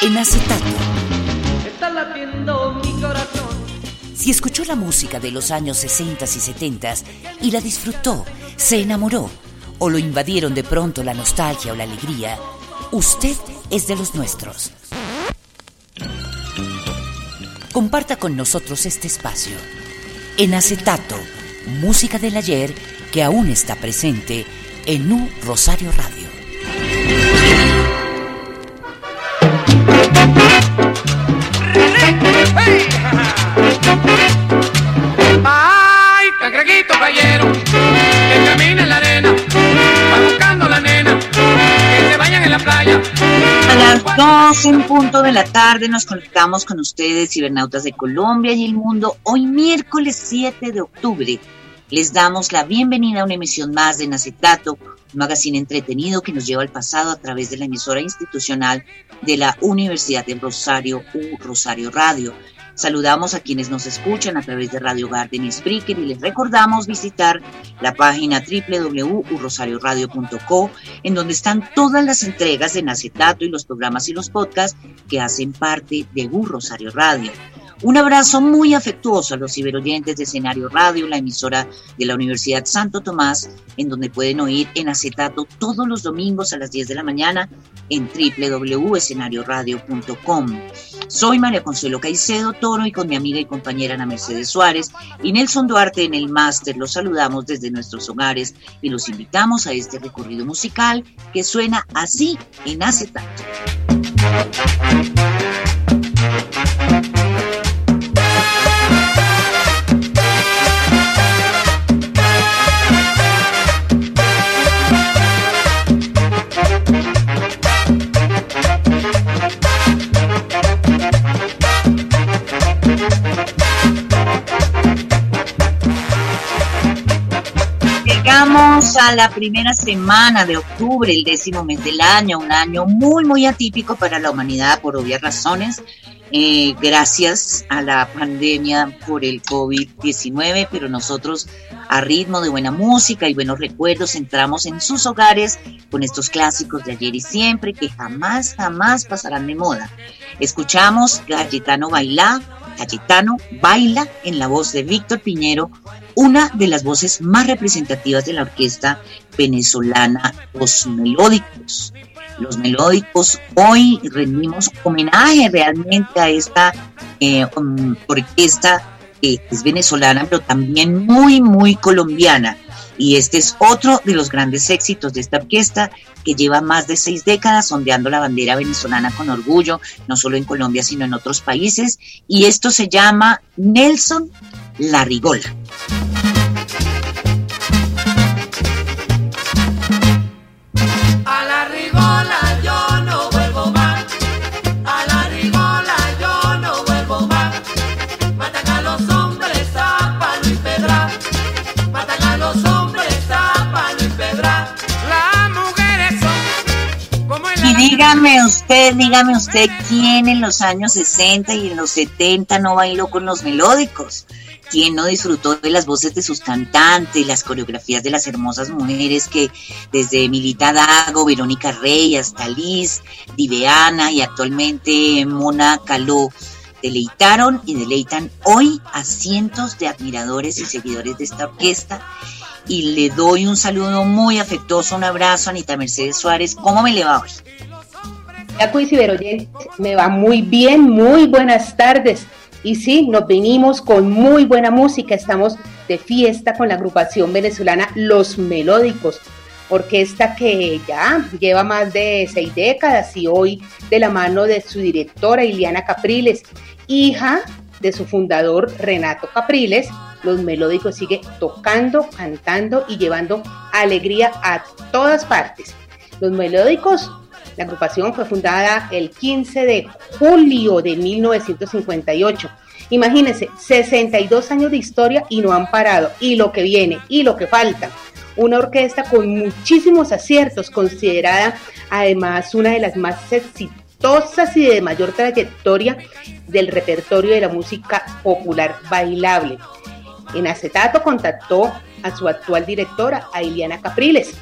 En acetato. Si escuchó la música de los años 60 y 70 y la disfrutó, se enamoró o lo invadieron de pronto la nostalgia o la alegría, usted es de los nuestros. Comparta con nosotros este espacio. En acetato, música del ayer que aún está presente en un Rosario Radio. Ay, que camina en la arena, va buscando la nena, que se vayan en la playa. A las 2 en punto de la tarde nos conectamos con ustedes, cibernautas de Colombia y el mundo, hoy miércoles 7 de octubre. Les damos la bienvenida a una emisión más de Nacetato, magazine entretenido que nos lleva al pasado a través de la emisora institucional de la Universidad del Rosario, U Rosario Radio. Saludamos a quienes nos escuchan a través de Radio Garden y Spreaker y les recordamos visitar la página www.urrosarioradio.co en donde están todas las entregas de Nacetato y los programas y los podcasts que hacen parte de U Rosario Radio. Un abrazo muy afectuoso a los ciberoyentes de Escenario Radio, la emisora de la Universidad Santo Tomás, en donde pueden oír en acetato todos los domingos a las 10 de la mañana en www.escenarioradio.com. Soy María Consuelo Caicedo Toro y con mi amiga y compañera Ana Mercedes Suárez y Nelson Duarte en el máster los saludamos desde nuestros hogares y los invitamos a este recorrido musical que suena así en acetato. A la primera semana de octubre, el décimo mes del año, un año muy, muy atípico para la humanidad por obvias razones, eh, gracias a la pandemia por el COVID-19, pero nosotros a ritmo de buena música y buenos recuerdos entramos en sus hogares con estos clásicos de ayer y siempre que jamás, jamás pasarán de moda. Escuchamos Galletano Bailá, Cayetano baila en la voz de Víctor Piñero, una de las voces más representativas de la orquesta venezolana Los Melódicos. Los Melódicos, hoy rendimos homenaje realmente a esta eh, um, orquesta que es venezolana, pero también muy, muy colombiana. Y este es otro de los grandes éxitos de esta orquesta que lleva más de seis décadas ondeando la bandera venezolana con orgullo, no solo en Colombia, sino en otros países. Y esto se llama Nelson Larrigola. Dígame usted, dígame usted, ¿quién en los años 60 y en los 70 no bailó con los melódicos? ¿Quién no disfrutó de las voces de sus cantantes, las coreografías de las hermosas mujeres que desde Milita Dago, Verónica Rey hasta Liz, Diveana y actualmente Mona Caló deleitaron y deleitan hoy a cientos de admiradores y seguidores de esta orquesta? Y le doy un saludo muy afectuoso, un abrazo a Anita Mercedes Suárez. ¿Cómo me le va hoy? Me va muy bien, muy buenas tardes. Y sí, nos venimos con muy buena música, estamos de fiesta con la agrupación venezolana Los Melódicos, orquesta que ya lleva más de seis décadas y hoy de la mano de su directora Iliana Capriles, hija de su fundador Renato Capriles, Los Melódicos sigue tocando, cantando y llevando alegría a todas partes. Los Melódicos, la agrupación fue fundada el 15 de julio de 1958. Imagínense, 62 años de historia y no han parado. Y lo que viene, y lo que falta. Una orquesta con muchísimos aciertos, considerada además una de las más exitosas y de mayor trayectoria del repertorio de la música popular bailable. En acetato contactó a su actual directora, a Iliana Capriles.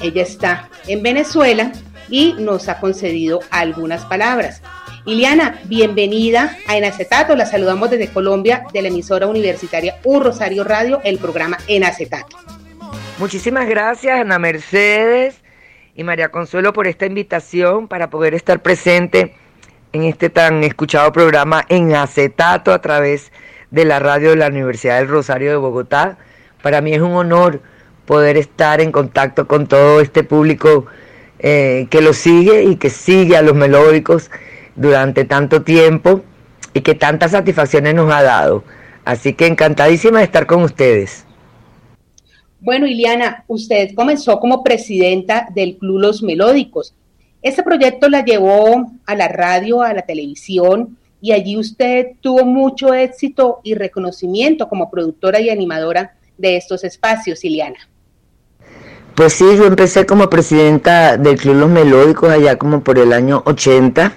Ella está en Venezuela y nos ha concedido algunas palabras. Iliana, bienvenida a En Acetato. La saludamos desde Colombia, de la emisora universitaria U Rosario Radio, el programa En Acetato. Muchísimas gracias, Ana Mercedes y María Consuelo, por esta invitación para poder estar presente en este tan escuchado programa En Acetato a través de la radio de la Universidad del Rosario de Bogotá. Para mí es un honor poder estar en contacto con todo este público eh, que lo sigue y que sigue a los melódicos durante tanto tiempo y que tantas satisfacciones nos ha dado. Así que encantadísima de estar con ustedes. Bueno, Iliana, usted comenzó como presidenta del Club Los Melódicos. Este proyecto la llevó a la radio, a la televisión, y allí usted tuvo mucho éxito y reconocimiento como productora y animadora de estos espacios, Iliana. Pues sí, yo empecé como presidenta del Club Los Melódicos allá como por el año 80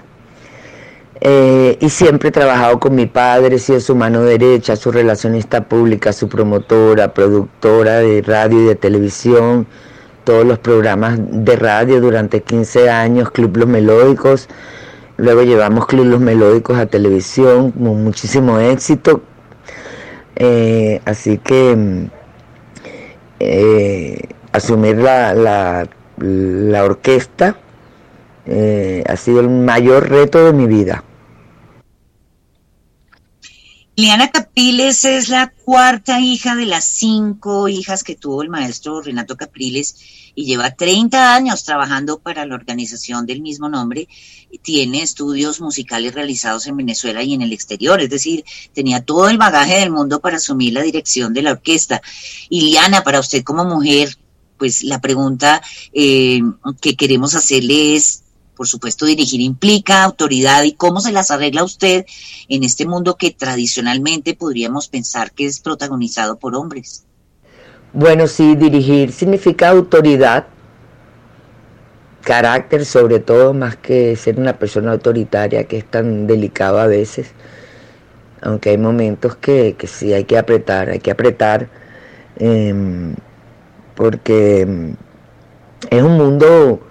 eh, y siempre he trabajado con mi padre, he sido su mano derecha, su relacionista pública, su promotora, productora de radio y de televisión, todos los programas de radio durante 15 años, Club Los Melódicos, luego llevamos Club Melódicos a televisión con muchísimo éxito, eh, así que eh, asumir la, la, la orquesta ha sido el mayor reto de mi vida. Liana Capriles es la cuarta hija de las cinco hijas que tuvo el maestro Renato Capriles y lleva 30 años trabajando para la organización del mismo nombre. Tiene estudios musicales realizados en Venezuela y en el exterior, es decir, tenía todo el bagaje del mundo para asumir la dirección de la orquesta. Y Liana, para usted como mujer, pues la pregunta eh, que queremos hacerle es, por supuesto, dirigir implica autoridad y cómo se las arregla usted en este mundo que tradicionalmente podríamos pensar que es protagonizado por hombres. Bueno, sí, dirigir significa autoridad, carácter sobre todo, más que ser una persona autoritaria que es tan delicado a veces, aunque hay momentos que, sí hay que apretar, hay que apretar, em, porque em, es un mundo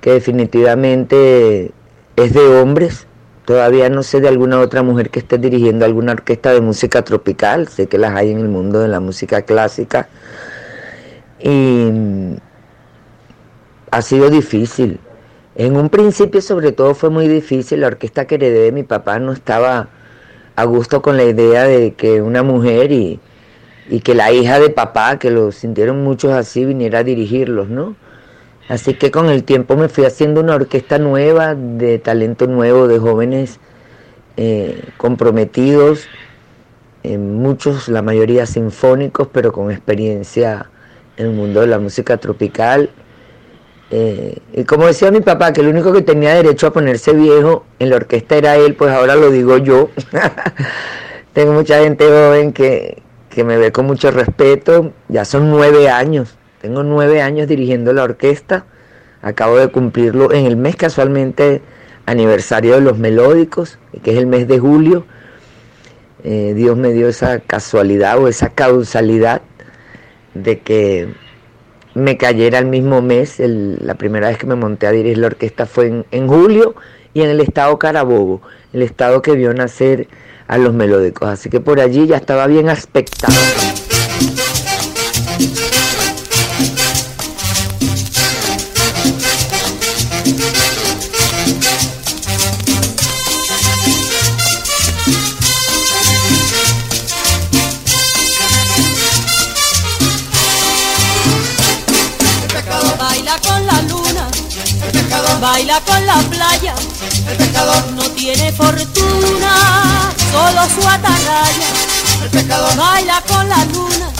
que definitivamente es de hombres. Todavía no sé de alguna otra mujer que esté dirigiendo alguna orquesta de música tropical, sé que las hay en el mundo de la música clásica. Y ha sido difícil. En un principio sobre todo fue muy difícil, la orquesta que heredé de mi papá no estaba a gusto con la idea de que una mujer y, y que la hija de papá, que lo sintieron muchos así, viniera a dirigirlos, ¿no? Así que con el tiempo me fui haciendo una orquesta nueva, de talento nuevo, de jóvenes eh, comprometidos, eh, muchos, la mayoría sinfónicos, pero con experiencia en el mundo de la música tropical. Eh, y como decía mi papá, que el único que tenía derecho a ponerse viejo en la orquesta era él, pues ahora lo digo yo. Tengo mucha gente joven que, que me ve con mucho respeto, ya son nueve años tengo nueve años dirigiendo la orquesta. Acabo de cumplirlo en el mes casualmente aniversario de los melódicos, que es el mes de julio. Eh, Dios me dio esa casualidad o esa causalidad de que me cayera el mismo mes. la primera vez que me monté a dirigir la orquesta fue en, en, julio y en el estado Carabobo, el estado que vio nacer a los melódicos. Así que por allí ya estaba bien aspectado. Baila con la playa. El pescador no tiene fortuna, solo su atarraya. pescador baila con la luna.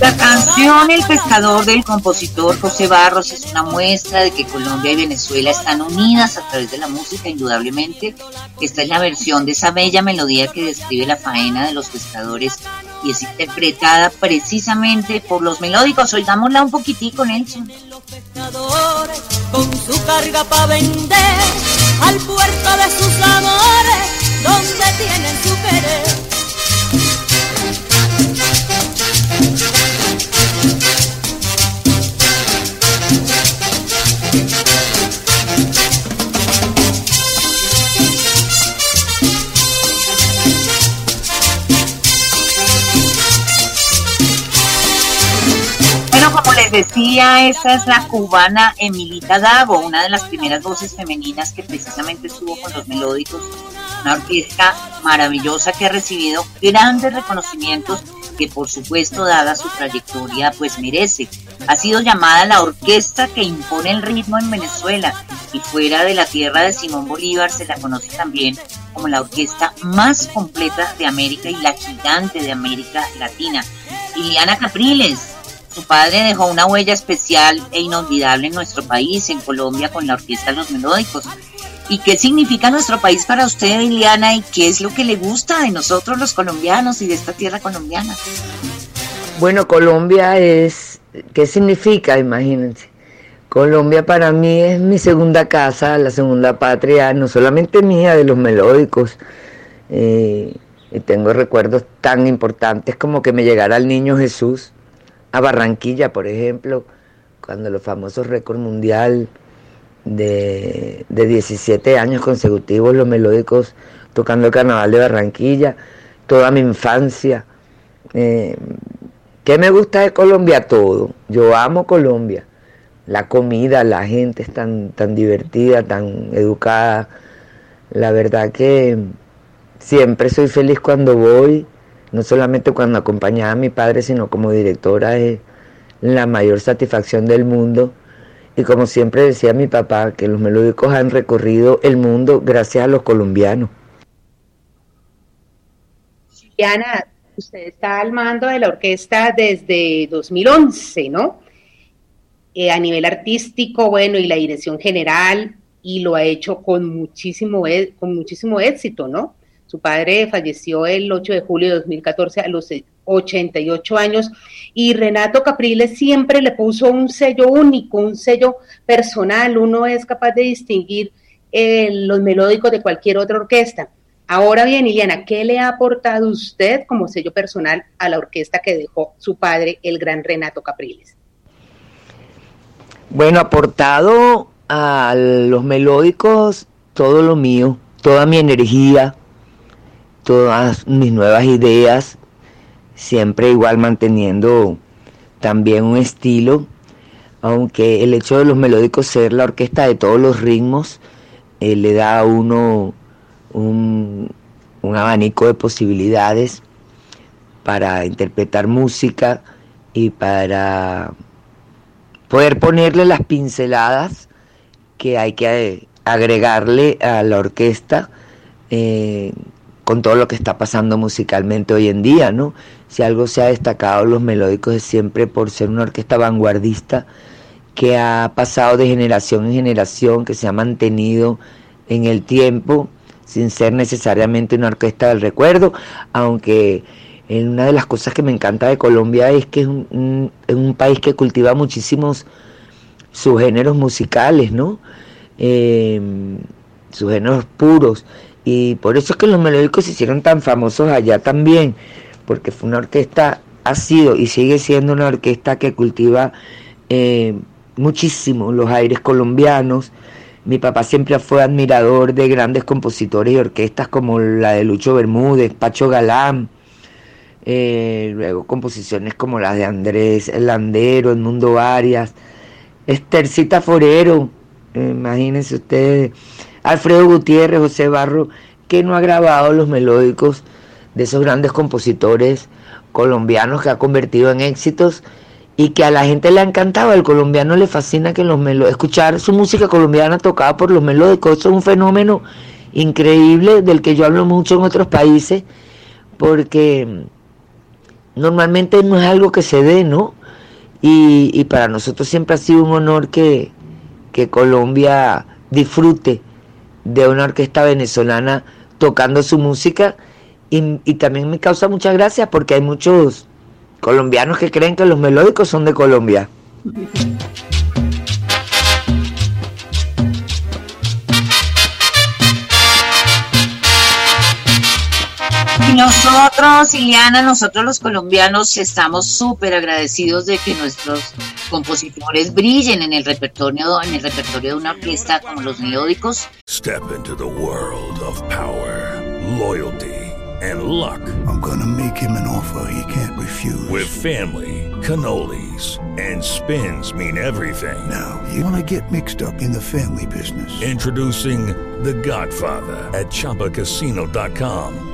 La canción El pescador del compositor José Barros es una muestra de que Colombia y Venezuela están unidas a través de la música, indudablemente. Esta es la versión de esa bella melodía que describe la faena de los pescadores y es interpretada precisamente por los melódicos. Oigámosla un poquitico, Nelson. Con su carga para vender al puerto de sus amores, donde tienen su querer. Decía, esta es la cubana Emilita Dago, una de las primeras voces femeninas que precisamente estuvo con los melódicos, una orquesta maravillosa que ha recibido grandes reconocimientos que por supuesto, dada su trayectoria, pues merece. Ha sido llamada la orquesta que impone el ritmo en Venezuela y fuera de la tierra de Simón Bolívar se la conoce también como la orquesta más completa de América y la gigante de América Latina. Liliana Capriles, su padre dejó una huella especial e inolvidable en nuestro país, en Colombia, con la Orquesta Los Melódicos. ¿Y qué significa nuestro país para usted, Liliana? ¿Y qué es lo que le gusta de nosotros los colombianos y de esta tierra colombiana? Bueno, Colombia es, ¿qué significa? Imagínense. Colombia para mí es mi segunda casa, la segunda patria, no solamente mía, de los melódicos. Eh, y tengo recuerdos tan importantes como que me llegara el niño Jesús a Barranquilla, por ejemplo, cuando los famosos récord mundial de, de 17 años consecutivos, los melódicos tocando el carnaval de Barranquilla, toda mi infancia. Eh, ¿Qué me gusta de Colombia? Todo. Yo amo Colombia. La comida, la gente es tan, tan divertida, tan educada. La verdad que siempre soy feliz cuando voy, no solamente cuando acompañaba a mi padre, sino como directora es la mayor satisfacción del mundo. Y como siempre decía mi papá, que los melódicos han recorrido el mundo gracias a los colombianos. Diana, usted está al mando de la orquesta desde 2011, ¿no? Eh, a nivel artístico, bueno, y la dirección general, y lo ha hecho con muchísimo, e- con muchísimo éxito, ¿no? Su padre falleció el 8 de julio de 2014 a los 88 años y Renato Capriles siempre le puso un sello único, un sello personal. Uno es capaz de distinguir eh, los melódicos de cualquier otra orquesta. Ahora bien, Iliana, ¿qué le ha aportado usted como sello personal a la orquesta que dejó su padre, el gran Renato Capriles? Bueno, aportado a los melódicos todo lo mío, toda mi energía, todas mis nuevas ideas, siempre igual manteniendo también un estilo, aunque el hecho de los melódicos ser la orquesta de todos los ritmos eh, le da a uno un, un abanico de posibilidades para interpretar música y para poder ponerle las pinceladas que hay que agregarle a la orquesta eh, con todo lo que está pasando musicalmente hoy en día, ¿no? Si algo se ha destacado los melódicos es siempre por ser una orquesta vanguardista que ha pasado de generación en generación, que se ha mantenido en el tiempo sin ser necesariamente una orquesta del recuerdo, aunque eh, una de las cosas que me encanta de Colombia es que es un, país que cultiva muchísimos subgéneros musicales, ¿no? Eh, subgéneros puros. Y por eso es que los melódicos se hicieron tan famosos allá también, porque fue una orquesta, ha sido y sigue siendo una orquesta que cultiva eh, muchísimo los aires colombianos. Mi papá siempre fue admirador de grandes compositores y orquestas como la de Lucho Bermúdez, Pacho Galán, eh, luego composiciones como las de Andrés Landero, Edmundo Arias, Estercita Forero, eh, imagínense ustedes, Alfredo Gutiérrez, José Barro, que no ha grabado los melódicos de esos grandes compositores colombianos que ha convertido en éxitos y que a la gente le ha encantado. Al colombiano le fascina que los melo escuchar su música colombiana tocada por los melódicos. Eso es un fenómeno increíble del que yo hablo mucho en otros países porque normalmente no es algo que se dé, ¿no? Y, y para nosotros siempre ha sido un honor que, que Colombia disfrute de una orquesta venezolana tocando su música y, y, también me causa mucha gracia porque hay muchos colombianos que creen que los melódicos son de Colombia. Nosotros, Iliana, nosotros los colombianos estamos súper agradecidos de que nuestros compositores brillen en el repertorio, en el repertorio de una orquesta como los melódicos. Step into the world of power, loyalty and luck. I'm gonna make him an offer he can't refuse. With family, cannolis and spins mean everything. Now, you wanna get mixed up in the family business. Introducing The Godfather at ChumbaCasino.com.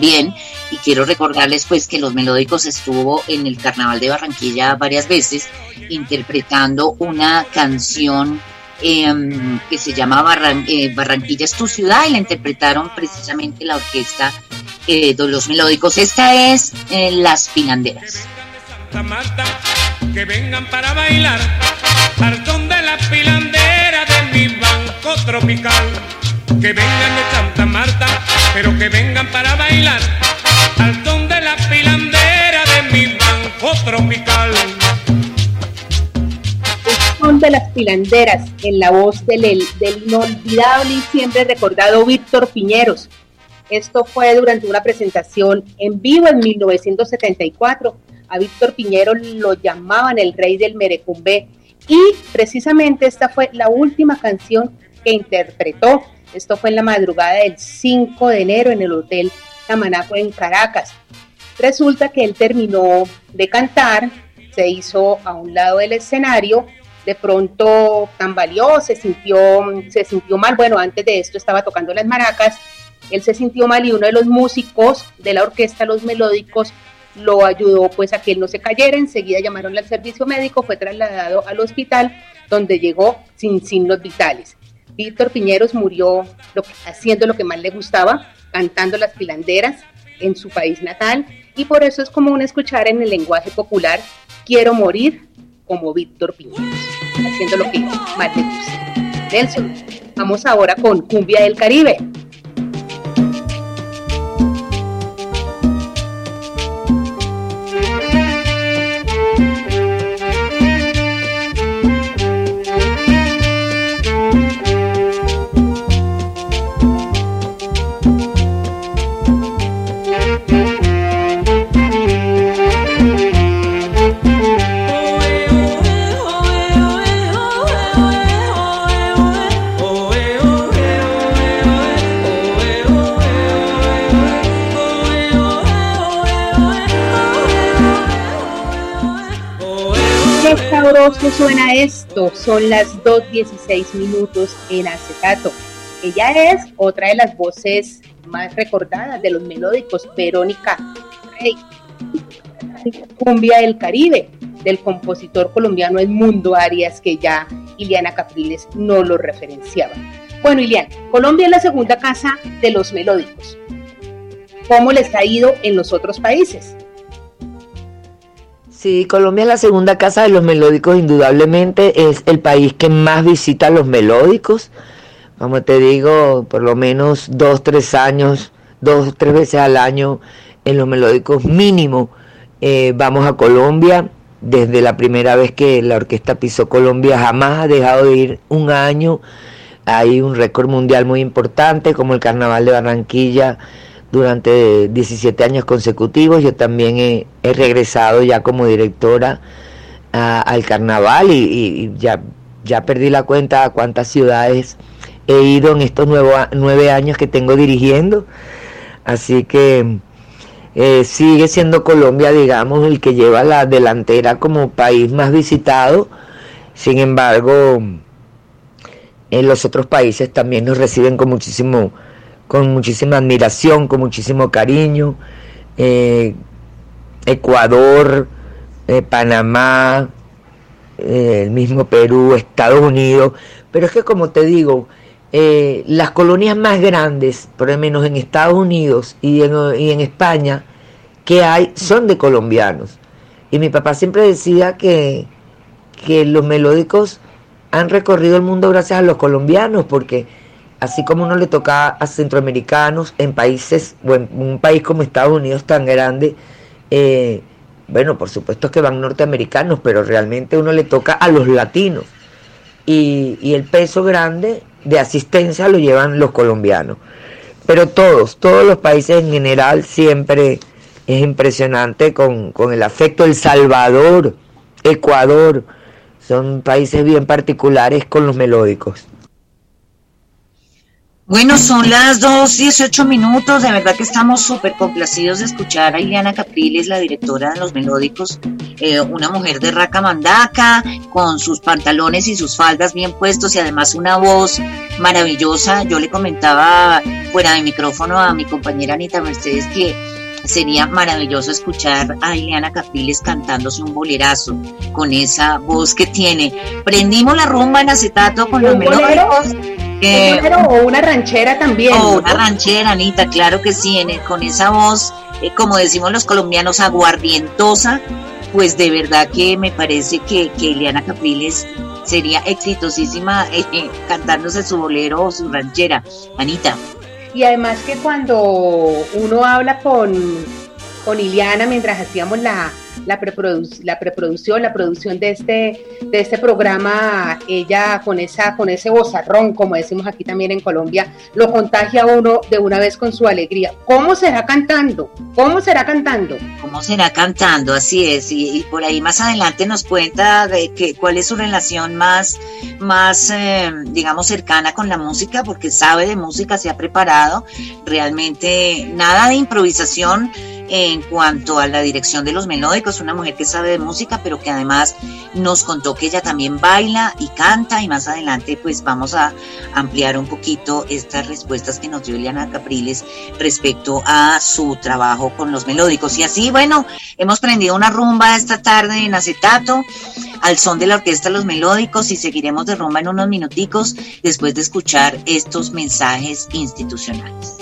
Y quiero recordarles pues que Los Melódicos estuvo en el Carnaval de Barranquilla varias veces interpretando una canción eh, que se llama Barran eh, Barranquilla es tu ciudad y la interpretaron precisamente la orquesta eh, de Los Melódicos. Esta es eh, Las Pilanderas. Que vengan para bailar al de la pilandera de mi banco tropical. Que vengan de Santa Marta, pero que vengan para bailar al son de la pilandera de mi banco tropical. Son de las pilanderas en la voz del, del inolvidable y siempre recordado Víctor Piñeros. Esto fue durante una presentación en vivo en 1974. A Víctor Piñero lo llamaban el rey del merecumbe y precisamente esta fue la última canción que interpretó. Esto fue en la madrugada del 5 de enero en el Hotel Tamanaco en Caracas. Resulta que él terminó de cantar, se hizo a un lado del escenario, de pronto tambaleó, se sintió, se sintió mal. Bueno, antes de esto estaba tocando las maracas, él se sintió mal y uno de los músicos de la orquesta, los melódicos, lo ayudó pues a que él no se cayera, enseguida llamaron al servicio médico, fue trasladado al hospital donde llegó sin signos vitales. Víctor Piñeros murió haciendo lo que más le gustaba, cantando las pilanderas en su país natal y por eso es común escuchar en el lenguaje popular quiero morir como Víctor Piñeros, haciendo lo que más le gusta. Nelson, vamos ahora con Cumbia del Caribe. Son las 2.16 minutos en acetato. Ella es otra de las voces más recordadas de los melódicos, Verónica Rey. Cumbia del Caribe, del compositor colombiano Edmundo Arias, que ya Iliana Capriles no lo referenciaba. Bueno, Iliana, Colombia es la segunda casa de los melódicos. ¿Cómo les ha ido en los otros países? Sí, Colombia es la segunda casa de los melódicos, indudablemente es el país que más visita a los melódicos. Como te digo, por lo menos dos, tres años, dos, tres veces al año en los melódicos mínimo. Eh, vamos a Colombia. Desde la primera vez que la orquesta pisó Colombia, jamás ha dejado de ir un año. hay un récord mundial muy importante como el Carnaval de Barranquilla durante 17 años consecutivos. Yo también he, regresado ya como directora al carnaval y, ya, ya perdí la cuenta a cuántas ciudades he ido en estos nuevo nueve años que tengo dirigiendo. Así que eh, sigue siendo Colombia, digamos, el que lleva la delantera como país más visitado. Sin embargo, en los otros países también nos reciben con muchísimo, con muchísima admiración, con muchísimo cariño. Eh, Ecuador, eh, Panamá, eh, el mismo Perú, Estados Unidos, pero es que como te digo, las colonias más grandes, por lo menos en Estados Unidos y en, y en España, que hay, son de colombianos. Y mi papá siempre decía que, que los melódicos han recorrido el mundo gracias a los colombianos, porque así como uno le toca a centroamericanos en países, o en un país como Estados Unidos tan grande, eh, bueno, por supuesto que van norteamericanos, pero realmente uno le toca a los latinos. Y, el peso grande de asistencia lo llevan los colombianos. Pero todos, todos los países en general siempre es impresionante con el afecto. El Salvador, Ecuador, son países bien particulares con los melódicos. Bueno, son las 2.18 minutos, de verdad que estamos súper complacidos de escuchar a Ileana Capriles, la directora de Los Melódicos, eh, una mujer de raca mandaca, con sus pantalones y sus faldas bien puestos y además una voz maravillosa. Yo le comentaba fuera de micrófono a mi compañera Anita Mercedes que sería maravilloso escuchar a Ileana Capriles cantándose un bolerazo con esa voz que tiene. Prendimos la rumba en acetato con los melódicos. Eh, ¿Un bolero o una ranchera también. o ¿no? una ranchera, Anita, claro que sí, en el- con esa voz, eh, como decimos los colombianos, aguardientosa, pues de verdad que me parece que, que Ileana Capriles sería exitosísima eh, eh, cantándose su bolero o su ranchera. Anita, Y además que cuando uno habla con, con Iliana mientras hacíamos la, la, preproduc- la preproducción, la producción de este, de este programa, ella con, esa, con ese bozarrón, como decimos aquí también en Colombia, lo contagia a uno de una vez con su alegría. ¿Cómo será cantando? ¿Cómo será cantando? ¿cómo será cantando? Así es, y, por ahí más adelante nos cuenta de que, cuál es su relación más, más eh, digamos, cercana con la música, porque sabe de música, se ha preparado, realmente nada de improvisación en cuanto a la dirección de los melódicos, una mujer que sabe de música, pero que además nos contó que ella también baila y canta y más adelante pues vamos a ampliar un poquito estas respuestas que nos dio Eliana Capriles respecto a su trabajo con los melódicos. Y así, bueno, hemos prendido una rumba esta tarde en acetato al son de la orquesta Los Melódicos y seguiremos de rumba en unos minuticos después de escuchar estos mensajes institucionales.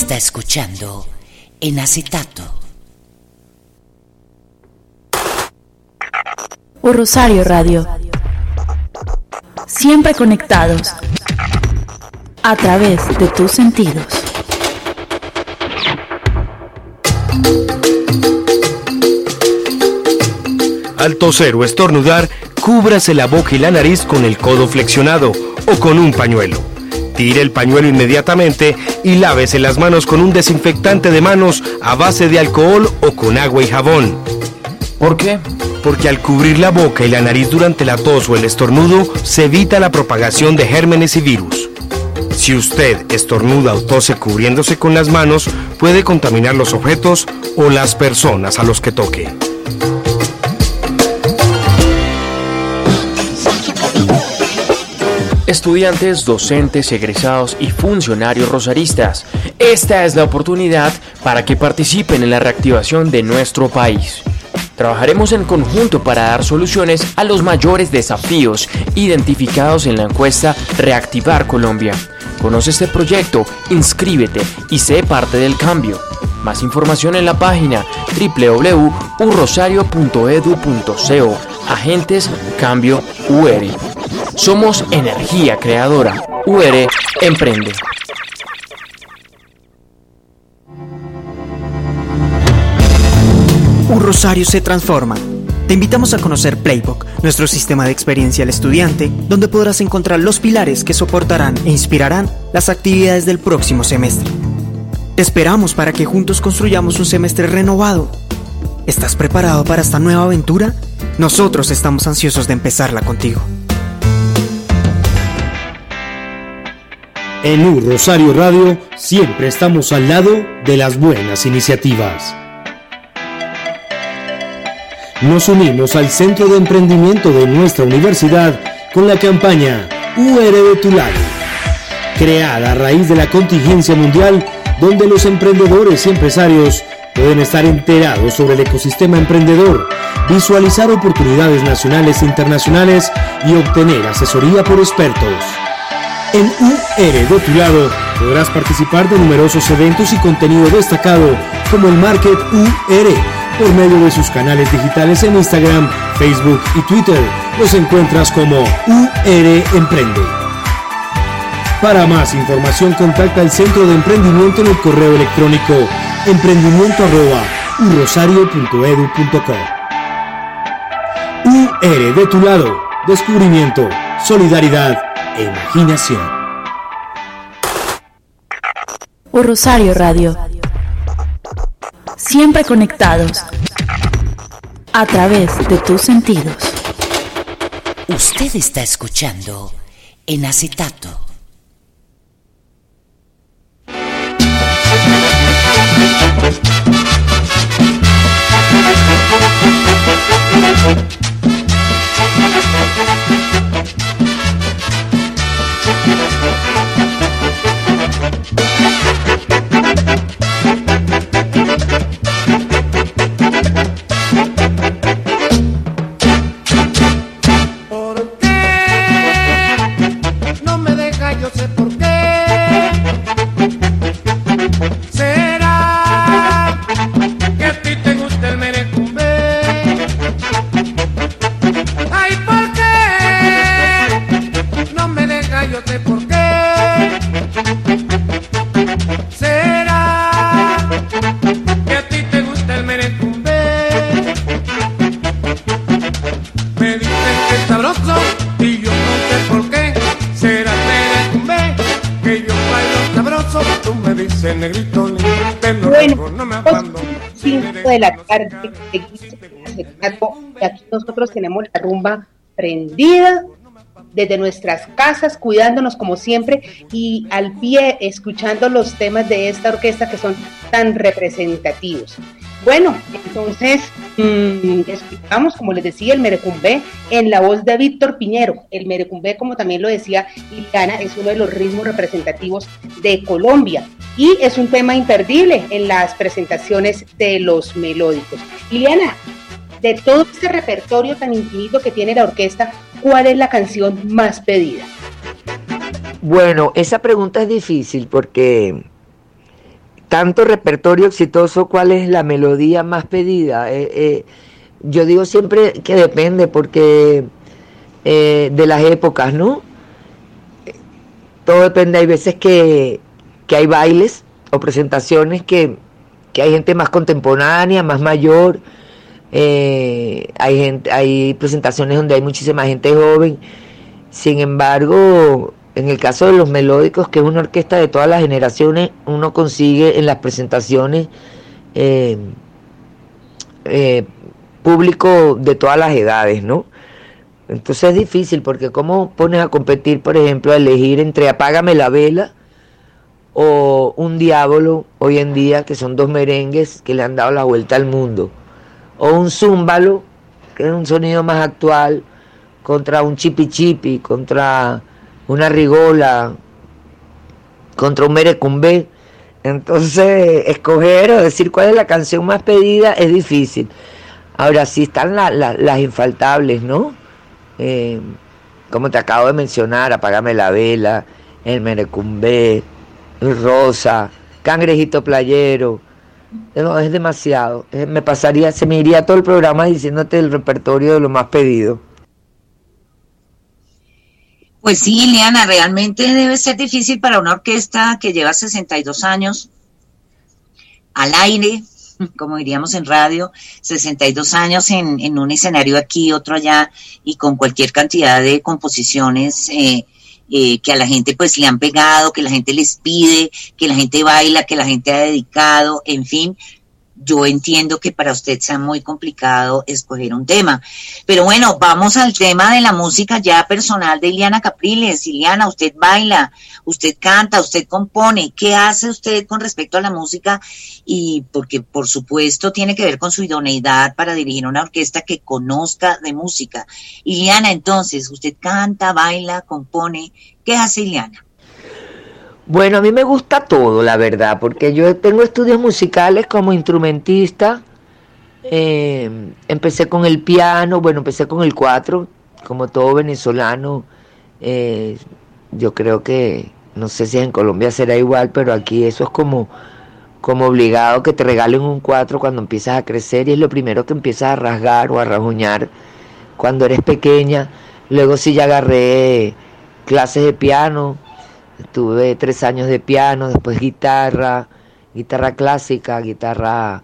Está escuchando en acetato. O Rosario Radio. Siempre conectados a través de tus sentidos. Al toser o estornudar, cúbrase la boca y la nariz con el codo flexionado o con un pañuelo. Tire el pañuelo inmediatamente y lávese las manos con un desinfectante de manos a base de alcohol o con agua y jabón. ¿Por qué? Porque al cubrir la boca y la nariz durante la tos o el estornudo, se evita la propagación de gérmenes y virus. Si usted estornuda o tose cubriéndose con las manos, puede contaminar los objetos o las personas a los que toque. Estudiantes, docentes, egresados y funcionarios rosaristas, esta es la oportunidad para que participen en la reactivación de nuestro país. Trabajaremos en conjunto para dar soluciones a los mayores desafíos identificados en la encuesta Reactivar Colombia. Conoce este proyecto, inscríbete y sé parte del cambio. Más información en la página www.urrosario.edu.co. Agentes Cambio UR. Somos energía creadora. UR Emprende. Un rosario se transforma. Te invitamos a conocer Playbook, nuestro sistema de experiencia al estudiante, donde podrás encontrar los pilares que soportarán e inspirarán las actividades del próximo semestre. Te esperamos para que juntos construyamos un semestre renovado. ¿Estás preparado para esta nueva aventura? Nosotros estamos ansiosos de empezarla contigo. En U Rosario Radio siempre estamos al lado de las buenas iniciativas. Nos unimos al Centro de Emprendimiento de nuestra universidad con la campaña UR de tu creada a raíz de la contingencia mundial donde los emprendedores y empresarios pueden estar enterados sobre el ecosistema emprendedor, visualizar oportunidades nacionales e internacionales y obtener asesoría por expertos. En UR de tu lado podrás participar de numerosos eventos y contenido destacado como el Market UR por medio de sus canales digitales en Instagram, Facebook y Twitter. Los encuentras como UR Emprende. Para más información contacta al Centro de Emprendimiento en el correo electrónico emprendimiento@urosario.edu.co. UR de tu lado, descubrimiento, solidaridad imaginación. O Rosario Radio. Siempre conectados. A través de tus sentidos. Usted está escuchando en acetato. de la tarde, y aquí nosotros tenemos la rumba prendida desde nuestras casas, cuidándonos como siempre y al pie escuchando los temas de esta orquesta que son tan representativos. Bueno, entonces mm, escuchamos, como les decía, el Merecumbé en la voz de Víctor Piñero. El Merecumbé, como también lo decía Iliana, es uno de los ritmos representativos de Colombia y es un tema imperdible en las presentaciones de los melódicos. Iliana, de todo este repertorio tan infinito que tiene la orquesta, ¿cuál es la canción más pedida? Bueno, esa pregunta es difícil porque tanto repertorio exitoso, ¿cuál es la melodía más pedida? Eh, eh, yo digo siempre que depende porque eh, de las épocas, ¿no? Todo depende, hay veces que, que hay bailes o presentaciones que, que hay gente más contemporánea, más mayor, eh, hay, gente, hay presentaciones donde hay muchísima gente joven, sin embargo, en el caso de los melódicos, que es una orquesta de todas las generaciones, uno consigue en las presentaciones eh, eh, público de todas las edades, ¿no? Entonces es difícil porque cómo pones a competir, por ejemplo, a elegir entre Apágame la vela o Un Diablo hoy en día, que son dos merengues que le han dado la vuelta al mundo, o un Zúmbalo, que es un sonido más actual, contra un chipi chipi, contra una rigola, contra un merecumbé. Entonces, escoger o decir cuál es la canción más pedida es difícil. Ahora sí están la- la- las infaltables, ¿no? Eh, como te acabo de mencionar, Apágame la vela, El Merecumbé, Rosa, Cangrejito Playero. No, es demasiado. Eh, me pasaría, se me iría todo el programa diciéndote el repertorio de lo más pedido. Pues sí, Liliana, realmente debe ser difícil para una orquesta que lleva 62 años al aire, como diríamos en radio, 62 años en, en un escenario aquí, otro allá, y con cualquier cantidad de composiciones eh, eh, que a la gente pues le han pegado, que la gente les pide, que la gente baila, que la gente ha dedicado, en fin. Yo entiendo que para usted sea muy complicado escoger un tema. Pero bueno, vamos al tema de la música ya personal de Iliana Capriles. Iliana, usted baila, usted canta, usted compone. ¿Qué hace usted con respecto a la música? Y porque por supuesto tiene que ver con su idoneidad para dirigir una orquesta que conozca de música. Iliana, entonces, usted canta, baila, compone. ¿Qué hace Iliana? Bueno, a mí me gusta todo, la verdad, porque yo tengo estudios musicales como instrumentista. eh, empecé con el piano, bueno, empecé con el cuatro, como todo venezolano. eh, yo creo que, no sé si en Colombia será igual, pero aquí eso es como, como obligado que te regalen un cuatro cuando empiezas a crecer y es lo primero que empiezas a rasgar o a rajuñar cuando eres pequeña. Luego sí ya agarré clases de piano, Tuve tres años de piano, después guitarra, guitarra clásica, guitarra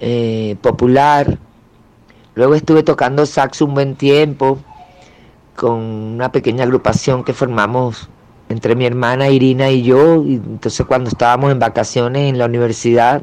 eh, popular. Luego estuve tocando saxo un buen tiempo con una pequeña agrupación que formamos entre mi hermana Irina y yo. Y entonces cuando estábamos en vacaciones en la universidad,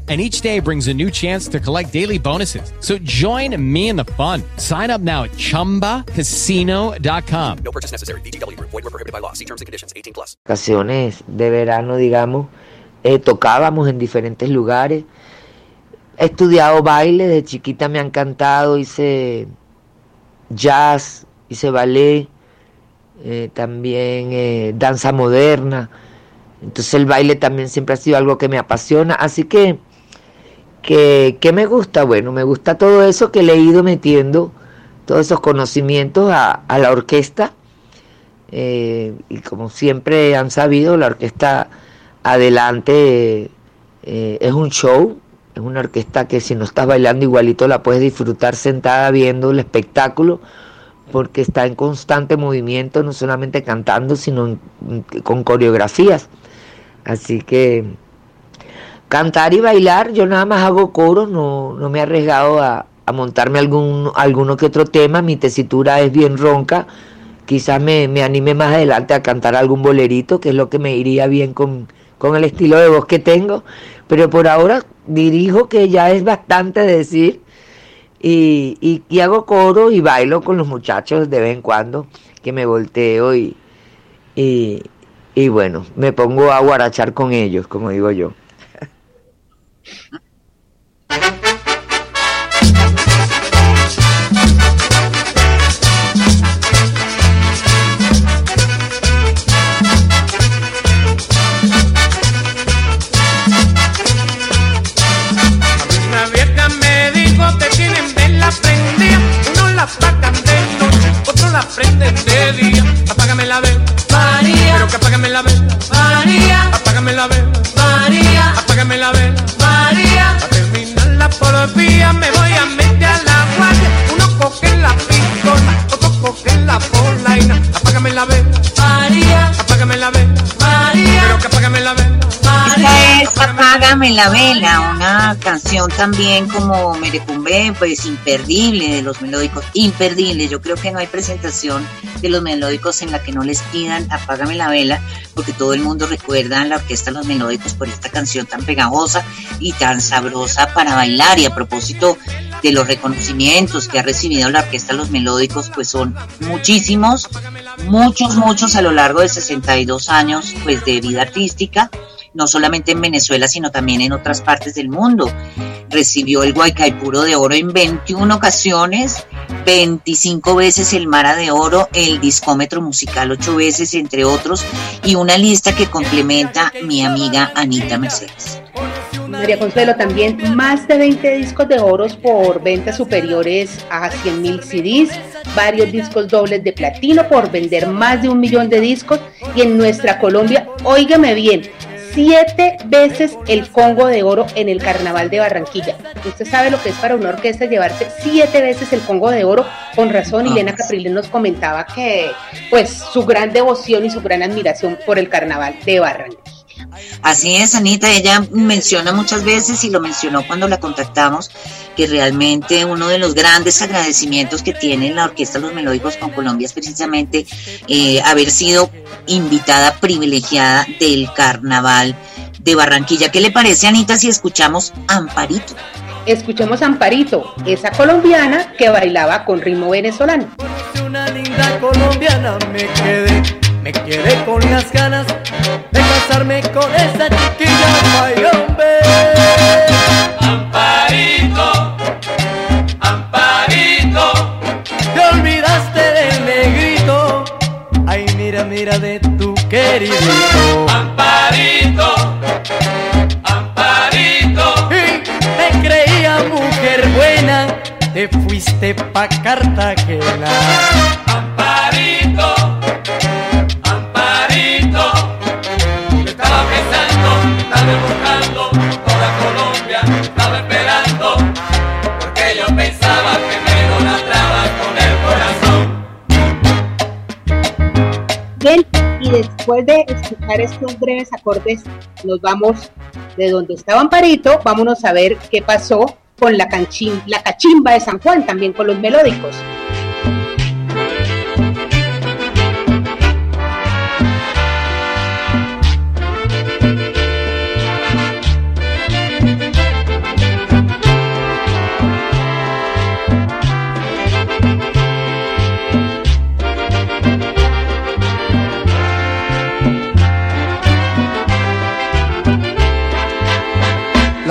And each day brings a new chance to collect daily bonuses. So join me in the fun. Sign up now at chumbacasino.com. No purchase necessary. Group. Void were prohibited by law. See terms and conditions. 18 plus. vacaciones de verano, digamos, eh, tocábamos en diferentes lugares. He estudiado baile, de chiquita me ha encantado, hice jazz, hice ballet, eh, también eh, danza moderna. Entonces el baile también siempre ha sido algo que me apasiona. Así que, que, ¿qué me gusta? Bueno, me gusta todo eso que le he ido metiendo, todos esos conocimientos a, a la orquesta. Eh, y como siempre han sabido, la orquesta adelante eh, es un show, es una orquesta que si no estás bailando igualito la puedes disfrutar sentada viendo el espectáculo, porque está en constante movimiento, no solamente cantando, sino con coreografías. Así que cantar y bailar, yo nada más hago coros, no, no me he arriesgado a, a montarme algún, alguno que otro tema, mi tesitura es bien ronca, quizás me, me anime más adelante a cantar algún bolerito, que es lo que me iría bien con, con el estilo de voz que tengo, pero por ahora dirijo que ya es bastante decir, y, y, hago coro y bailo con los muchachos de vez en cuando, que me volteo y, y bueno, me pongo a guarachar con ellos, como digo yo. Thank you. La vela, una canción también como Merecumbe, pues imperdible de los melódicos, imperdible. Yo creo que no hay presentación de los melódicos en la que no les pidan Apágame la vela, porque todo el mundo recuerda a la orquesta Los Melódicos por esta canción tan pegajosa y tan sabrosa para bailar. Y a propósito de los reconocimientos que ha recibido la orquesta Los Melódicos, pues son muchísimos, muchos, muchos a lo largo de 62 años pues de vida artística no solamente en Venezuela, sino también en otras partes del mundo. Recibió el Guaycaipuro de Oro en 21 ocasiones, 25 veces el Mara de Oro, el Discómetro Musical 8 veces, entre otros, y una lista que complementa mi amiga Anita Mercedes. María Consuelo, también más de 20 discos de oros por ventas superiores a 100 mil CDs, varios discos dobles de platino por vender más de un millón de discos y en nuestra Colombia, óigame bien, siete veces el Congo de Oro en el Carnaval de Barranquilla. Usted sabe lo que es para una orquesta llevarse siete veces el Congo de Oro. Con razón, Elena Capriles nos comentaba que, pues, su gran devoción y su gran admiración por el Carnaval de Barranquilla. Así es, Anita, ella menciona muchas veces y lo mencionó cuando la contactamos, que realmente uno de los grandes agradecimientos que tiene la Orquesta Los Melódicos con Colombia es precisamente eh, haber sido invitada privilegiada del Carnaval de Barranquilla. ¿Qué le parece, Anita, si escuchamos Amparito? Escuchemos Amparito, esa colombiana que bailaba con ritmo venezolano. Una linda colombiana me quedé, me quedé con las ganas de casarme con esa chiquilla, ay hombre. Amparito, Amparito, te olvidaste del negrito, ay mira, mira de tu querido. Amparito, Amparito, y me creía mujer buena, te fuiste pa' Cartagena. Bien, y después de escuchar estos breves acordes, nos vamos de donde estaba Amparito, vámonos a ver qué pasó con la, la cachimba de San Juan, también con los melódicos.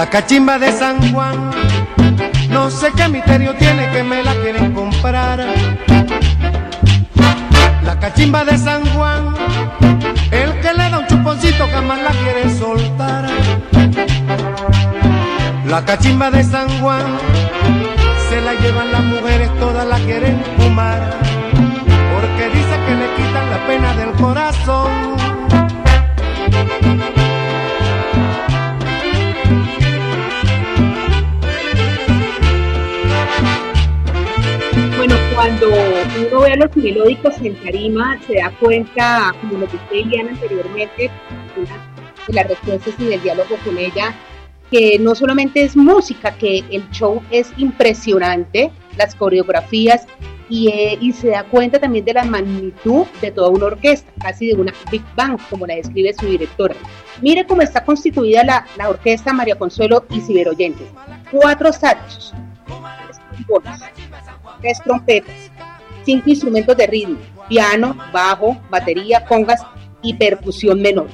La cachimba de San Juan, no sé qué misterio tiene que me la quieren comprar. La cachimba de San Juan, el que le da un chuponcito jamás la quiere soltar. La cachimba de San Juan, se la llevan las mujeres, todas la quieren fumar. Porque dice que le quitan la pena del corazón. Uno ve a los melódicos en tarima, se da cuenta, como lo dice Eliana anteriormente, de las respuestas y del diálogo con ella, que no solamente es música, que el show es impresionante, las coreografías, y, eh, y se da cuenta también de la magnitud de toda una orquesta, casi de una Big Bang, como la describe su directora. Mire cómo está constituida la, la orquesta María Consuelo y Ciberoyentes. Cuatro saxos, tres trompetas, cinco instrumentos de ritmo, piano, bajo, batería, congas y percusión menor.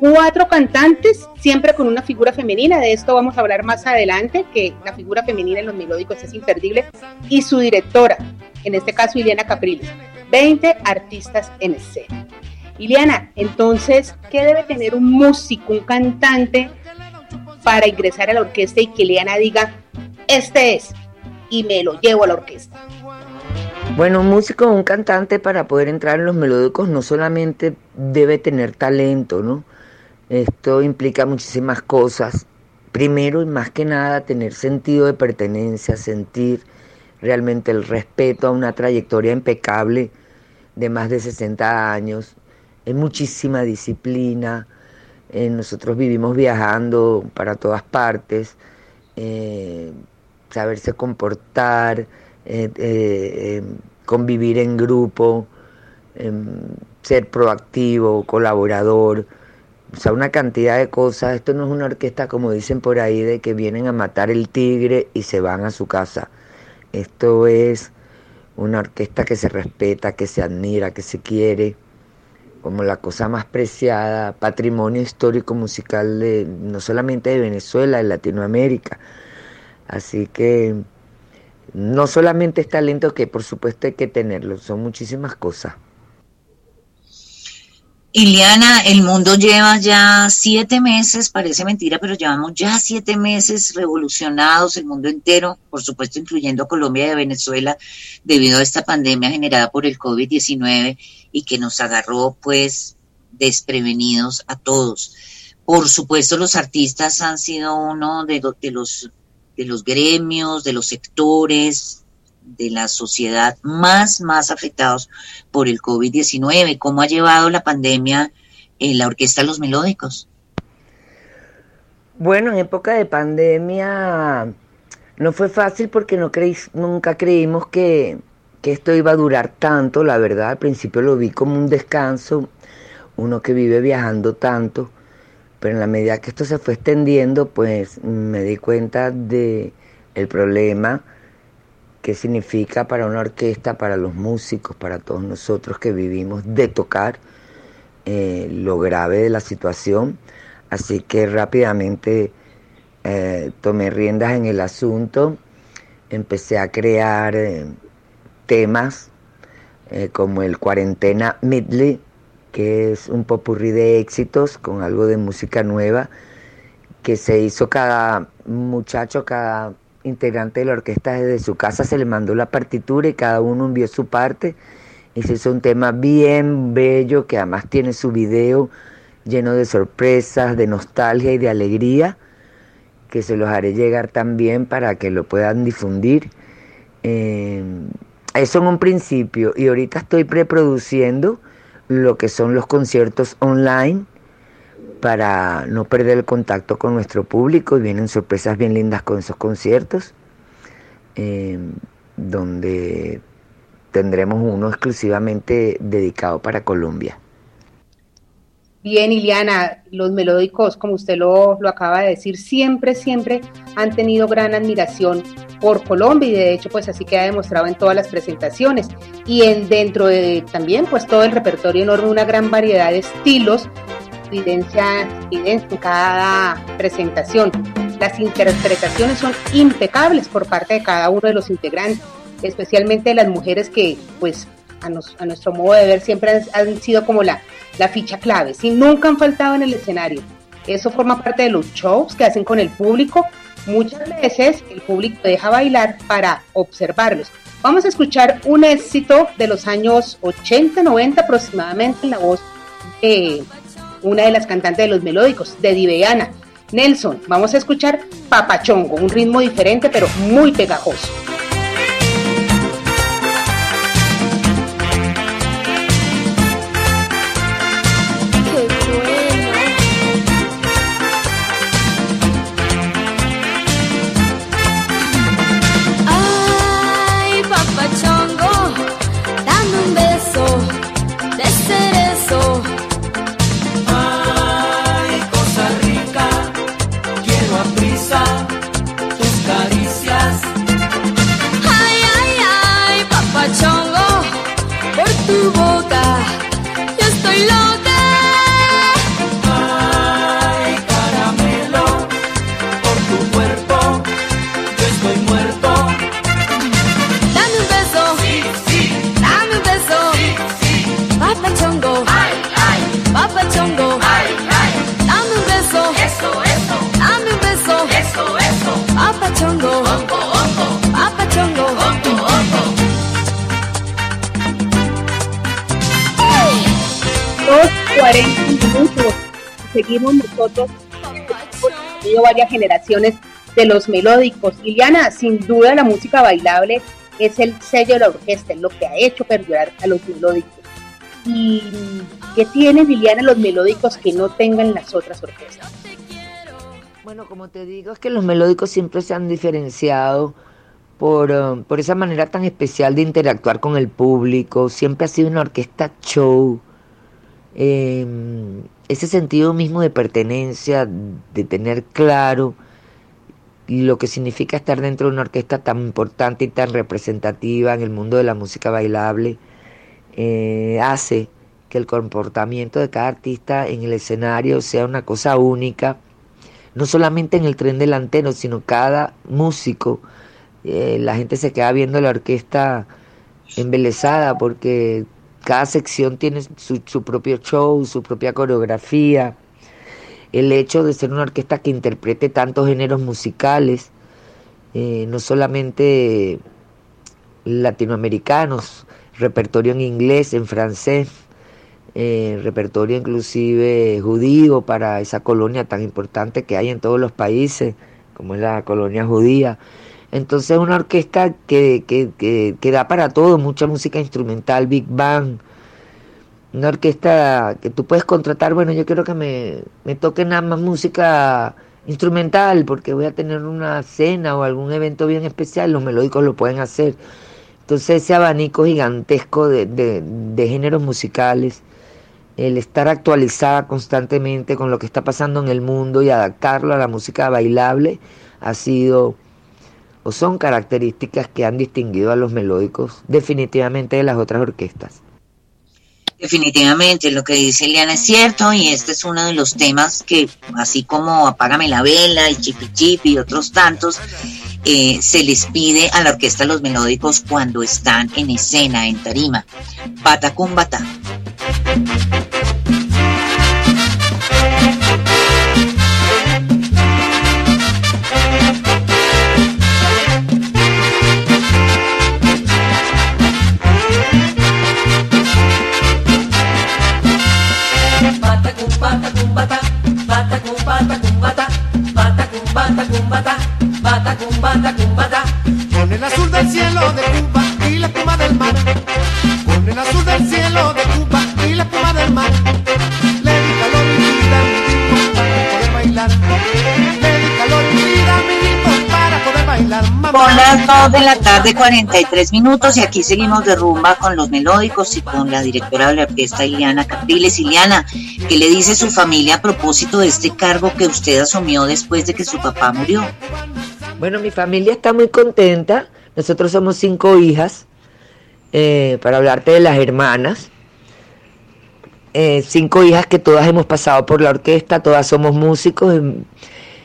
Cuatro cantantes, siempre con una figura femenina, de esto vamos a hablar más adelante, que la figura femenina en los melódicos es imperdible, y su directora, en este caso Ileana Capriles. 20 artistas en escena. Ileana, entonces, ¿qué debe tener un músico, un cantante para ingresar a la orquesta y que Ileana diga, este es, y me lo llevo a la orquesta? Bueno, un músico un cantante para poder entrar en los melódicos no solamente debe tener talento, ¿no? Esto implica muchísimas cosas. Primero y más que nada tener sentido de pertenencia, sentir realmente el respeto a una trayectoria impecable de más de 60 años. Es muchísima disciplina, Eh, nosotros vivimos viajando para todas partes, eh, saberse comportar, convivir en grupo, em, ser proactivo, colaborador, o sea, una cantidad de cosas. Esto no es una orquesta como dicen por ahí de que vienen a matar el tigre y se van a su casa. Esto es una orquesta que se respeta, que se admira, que se quiere, como la cosa más preciada, patrimonio histórico musical de no solamente de Venezuela, de Latinoamérica. Así que no solamente es talento, que por supuesto hay que tenerlo, son muchísimas cosas. Iliana, el mundo lleva ya siete meses, parece mentira, pero llevamos ya siete meses revolucionados, el mundo entero, por supuesto incluyendo Colombia y Venezuela, debido a esta pandemia generada por el COVID-19 y que nos agarró pues desprevenidos a todos. Por supuesto, los artistas han sido uno de, de los, de los gremios, de los sectores, de la sociedad más, más afectados por el COVID-19. ¿Cómo ha llevado la pandemia en la Orquesta Los Melódicos? Bueno, en época de pandemia no fue fácil porque no creí, nunca creímos que, que esto iba a durar tanto, la verdad. Al principio lo vi como un descanso, uno que vive viajando tanto, pero en la medida que esto se fue extendiendo, pues me di cuenta de el problema qué significa para una orquesta, para los músicos, para todos nosotros que vivimos de tocar eh, lo grave de la situación. Así que rápidamente eh, tomé riendas en el asunto, empecé a crear eh, temas como el Cuarentena Midley, que es un popurrí de éxitos con algo de música nueva, que se hizo cada muchacho, cada integrante de la orquesta desde su casa se le mandó la partitura y cada uno envió su parte. Y se hizo un tema bien bello que además tiene su video lleno de sorpresas, de nostalgia y de alegría, que se los haré llegar también para que lo puedan difundir. Eh, eso en un principio y ahorita estoy preproduciendo lo que son los conciertos online para no perder el contacto con nuestro público y vienen sorpresas bien lindas con esos conciertos, eh, donde tendremos uno exclusivamente dedicado para Colombia. Bien, Iliana, los melódicos, como usted lo, lo, acaba de decir, siempre, siempre han tenido gran admiración por Colombia y de hecho, pues así queda demostrado en todas las presentaciones. Y en, dentro de también, pues todo el repertorio enorme, una gran variedad de estilos evidencia, evidencia en cada presentación. Las interpretaciones son impecables por parte de cada uno de los integrantes, especialmente de las mujeres que, pues, a, nuestro modo de ver, siempre han, sido como la, la ficha clave, si nunca han faltado en el escenario. Eso forma parte de los shows que hacen con el público. Muchas veces el público deja bailar para observarlos. Vamos a escuchar un éxito de los años 80, 90 aproximadamente en la voz de una de las cantantes de los melódicos, de Diveana. Nelson, vamos a escuchar Papachongo, un ritmo diferente pero muy pegajoso. Seguimos nosotros varias generaciones de los melódicos. Liliana, sin duda la música bailable es el sello de la orquesta, es lo que ha hecho perdurar a los melódicos. Y ¿Qué tienen, Liliana, los melódicos que no tengan las otras orquestas? Bueno, como te digo, es que los melódicos siempre se han diferenciado por, eh, por esa manera tan especial de interactuar con el público. Siempre ha sido una orquesta show. Em, ese sentido mismo de pertenencia, de tener claro lo que significa estar dentro de una orquesta tan importante y tan representativa en el mundo de la música bailable, eh, hace que el comportamiento de cada artista en el escenario sea una cosa única, no solamente en el tren delantero, sino cada músico. Eh, la gente se queda viendo la orquesta embelesada porque cada sección tiene su, su propio show, su propia coreografía. El hecho de ser una orquesta que interprete tantos géneros musicales, eh, no solamente latinoamericanos, repertorio en inglés, en francés, eh, repertorio inclusive judío para esa colonia tan importante que hay en todos los países, como es la colonia judía. Entonces una orquesta que, que, que, que da para todo, mucha música instrumental, big band, una orquesta que tú puedes contratar, bueno, yo quiero que me, me toque nada más música instrumental porque voy a tener una cena o algún evento bien especial, los melódicos lo pueden hacer. Entonces ese abanico gigantesco de, de, de géneros musicales, el estar actualizada constantemente con lo que está pasando en el mundo y adaptarlo a la música bailable ha sido o son características que han distinguido a los melódicos definitivamente de las otras orquestas. Definitivamente, lo que dice Eliana es cierto y este es uno de los temas que, así como Apágame la vela y Chipi Chipi y otros tantos, eh, se les pide a la orquesta los melódicos cuando están en escena, en tarima. Bata con. Bata bata con bata con bata, bata con bata con bata. Con el azul del cielo de Cuba y la espuma del mar. Con el azul del cielo de Cuba y la espuma del mar. Con las 2 de la tarde, 43 minutos, y aquí seguimos de rumba con los melódicos y con la directora de la orquesta, Iliana Capriles. Iliana, ¿qué le dice su familia a propósito de este cargo que usted asumió después de que su papá murió? Bueno, mi familia está muy contenta. Nosotros somos cinco hijas. Eh, para hablarte de las hermanas. Eh, cinco hijas que todas hemos pasado por la orquesta, todas somos músicos. em,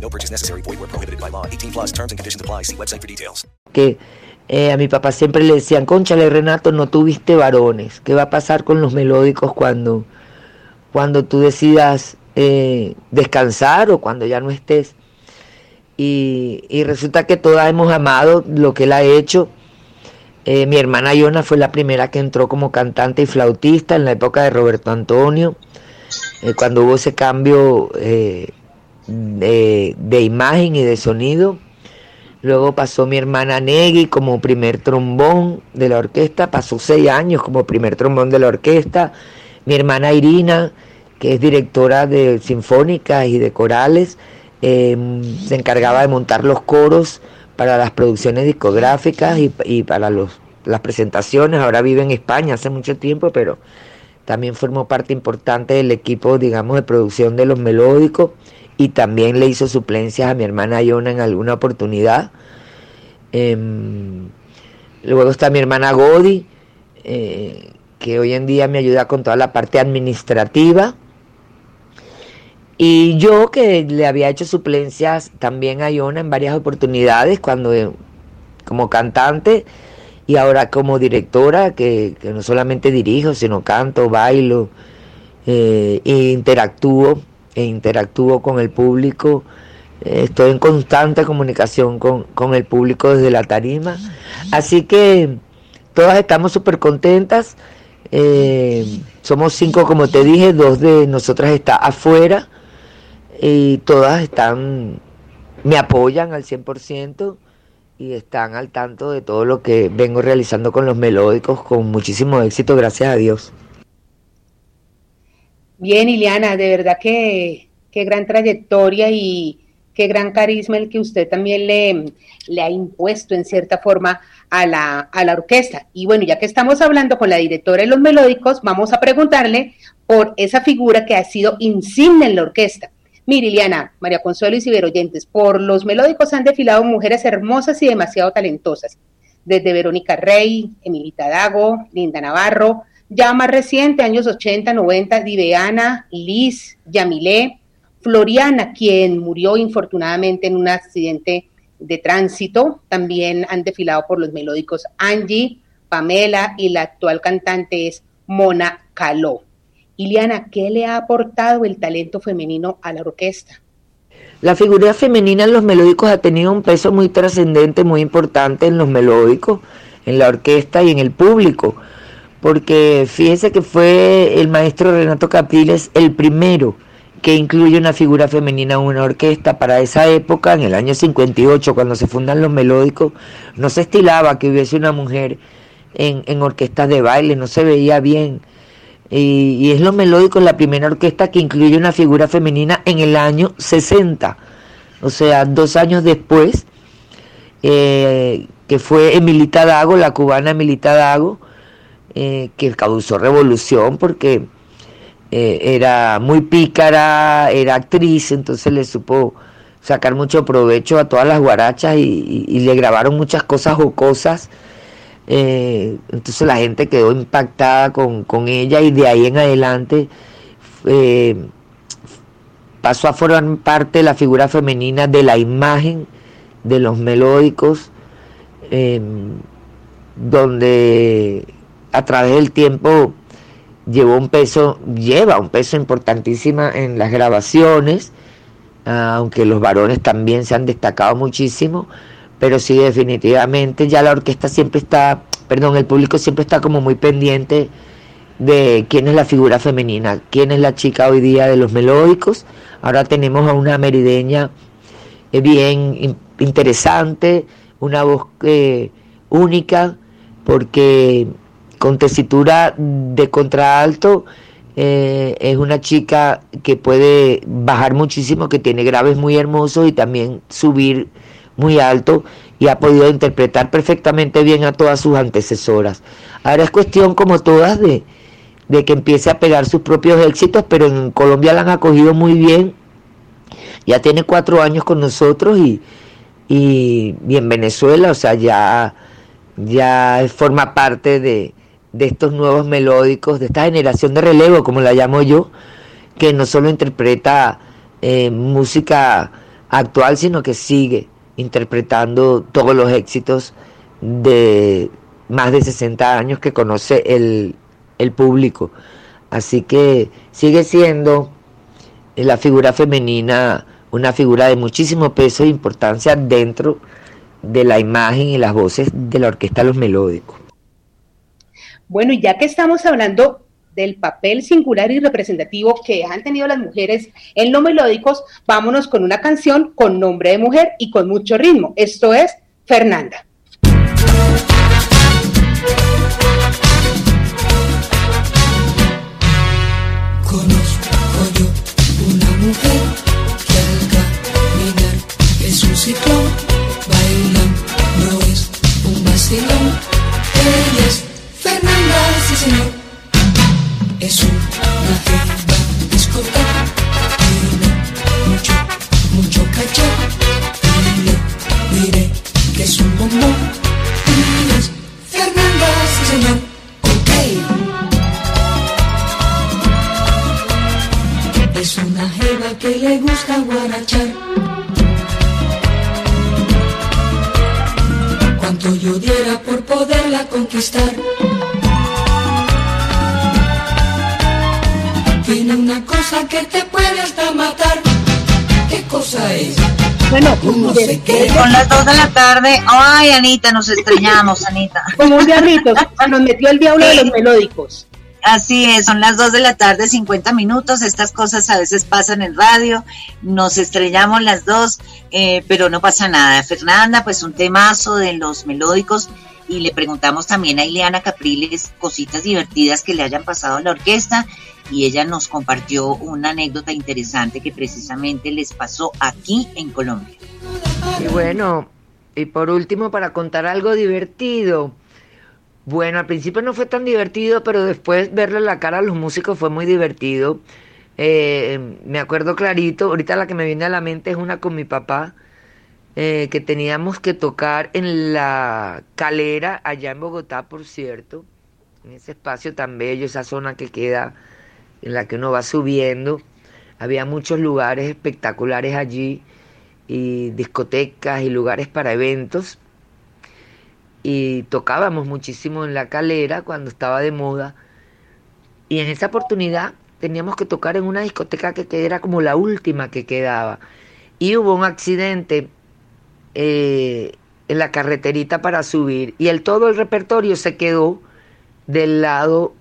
No purchase necessary. Void where prohibited by law. 18 plus terms and conditions apply. See website for details. que eh, a mi papá siempre le decían, conchale Renato, no tuviste varones. ¿Qué va a pasar con los melódicos cuando, cuando tú decidas eh, descansar o cuando ya no estés? Y, y resulta que todas hemos amado lo que él ha hecho. Eh, mi hermana Iona fue la primera que entró como cantante y flautista en la época de Roberto Antonio, eh, cuando hubo ese cambio eh, de, imagen y de sonido. Luego pasó mi hermana Negui como primer trombón de la orquesta, pasó seis años como primer trombón de la orquesta. Mi hermana Irina, que es directora de sinfónicas y de corales, eh, se encargaba de montar los coros para las producciones discográficas y, y para los, las presentaciones. Ahora vive en España hace mucho tiempo, pero también formó parte importante del equipo, digamos, de producción de los melódicos y también le hizo suplencias a mi hermana Iona en alguna oportunidad. Em, luego está mi hermana Godi, eh, que hoy en día me ayuda con toda la parte administrativa. Y yo que le había hecho suplencias también a Iona en varias oportunidades cuando eh, como cantante y ahora como directora, que, no solamente dirijo, sino canto, bailo e interactúo, e interactúo con el público. Eh, estoy en constante comunicación con, con el público desde la tarima. Así que todas estamos súper contentas. Eh, somos cinco, como te dije, dos de nosotras está afuera y todas están, me apoyan al 100% y están al tanto de todo lo que vengo realizando con los melódicos con muchísimo éxito, gracias a Dios. Bien, Iliana, de verdad que qué gran trayectoria y qué gran carisma el que usted también le, le ha impuesto en cierta forma a la, a la orquesta. Y bueno, ya que estamos hablando con la directora de los melódicos, vamos a preguntarle por esa figura que ha sido insigne en la orquesta. Mire, Liliana, María Consuelo y Ciberoyentes, por los melódicos han desfilado mujeres hermosas y demasiado talentosas, desde Verónica Rey, Emilita Dago, Linda Navarro, ya más reciente, años 80, 90, Diveana, Liz, Yamilé, Floriana, quien murió infortunadamente en un accidente de tránsito, también han desfilado por los melódicos Angie, Pamela y la actual cantante es Mona Caló. Iliana, ¿qué le ha aportado el talento femenino a la orquesta? La figura femenina en los melódicos ha tenido un peso muy trascendente, muy importante en los melódicos, en la orquesta y en el público, porque fíjese que fue el maestro Renato Capriles el primero que incluye una figura femenina en una orquesta. Para esa época, en el año 58, cuando se fundan los melódicos, no se estilaba que hubiese una mujer en, en orquestas de baile, no se veía bien. Y, es los melódicos la primera orquesta que incluye una figura femenina en el año 60, o sea, dos años después, eh, que fue Emilita Dago, la cubana Emilita Dago, eh, que causó revolución porque eh, era muy pícara, era actriz, entonces le supo sacar mucho provecho a todas las guarachas y, y le grabaron muchas cosas jocosas. Eh, entonces la gente quedó impactada con, ella y de ahí en adelante pasó a formar parte de la figura femenina de la imagen de los melódicos, donde a través del tiempo llevó un peso, lleva un peso importantísimo en las grabaciones, aunque los varones también se han destacado muchísimo, pero sí definitivamente ya la orquesta siempre está, perdón, el público siempre está como muy pendiente de quién es la figura femenina, quién es la chica hoy día de los melódicos. Ahora tenemos a una merideña eh, bien interesante, una voz eh, única, porque con tesitura de contraalto eh, es una chica que puede bajar muchísimo, que tiene graves muy hermosos y también subir muy alto y ha podido interpretar perfectamente bien a todas sus antecesoras. Ahora es cuestión, como todas, de, que empiece a pegar sus propios éxitos, pero en Colombia la han acogido muy bien. Ya tiene cuatro años con nosotros y, en Venezuela, o sea, ya forma parte de, de estos nuevos melódicos, de esta generación de relevo, como la llamo yo, que no solo interpreta eh, música actual, sino que sigue interpretando todos los éxitos de más de 60 años que conoce el, el público. Así que sigue siendo la figura femenina una figura de muchísimo peso e importancia dentro de la imagen y las voces de la orquesta Los Melódicos. Bueno, y ya que estamos hablando del papel singular y representativo que han tenido las mujeres en los melódicos, vámonos con una canción con nombre de mujer y con mucho ritmo. Esto es Fernanda. Conozco yo una mujer que al caminar es un ciclón, baila, no es un vacilón, ella es Fernanda, sí señor es una jeva discoteca tiene mucho, mucho caché dile, diré que es un bombón y Fernanda, sí señor, ok es una jeva que le gusta guarachar cuanto yo diera por poderla conquistar cosa que te puede hasta matar. ¿Qué cosa es? Bueno, no sé qué. Son las 2 de la tarde. Ay, Anita, nos extrañamos, Anita. Como un diablito, nos metió el diablo de los melódicos. Así es, son las 2 de la tarde, 50 minutos. Estas cosas a veces pasan en radio. Nos estrellamos las dos, eh, pero no pasa nada. Fernanda, pues un temazo de los melódicos. Y le preguntamos también a Ileana Capriles cositas divertidas que le hayan pasado a la orquesta. Y ella nos compartió una anécdota interesante que precisamente les pasó aquí en Colombia. Y bueno, y por último, para contar algo divertido. Bueno, al principio no fue tan divertido, pero después verle la cara a los músicos fue muy divertido. Eh, me acuerdo clarito, ahorita la que me viene a la mente es una con mi papá, eh, que teníamos que tocar en la calera, allá en Bogotá, por cierto, en ese espacio tan bello, esa zona que queda en la que uno va subiendo. Había muchos lugares espectaculares allí y discotecas y lugares para eventos y tocábamos muchísimo en la calera cuando estaba de moda. Y en esa oportunidad teníamos que tocar en una discoteca que, era como la última que quedaba. Y hubo un accidente eh, en la carreterita para subir y el todo el repertorio se quedó del lado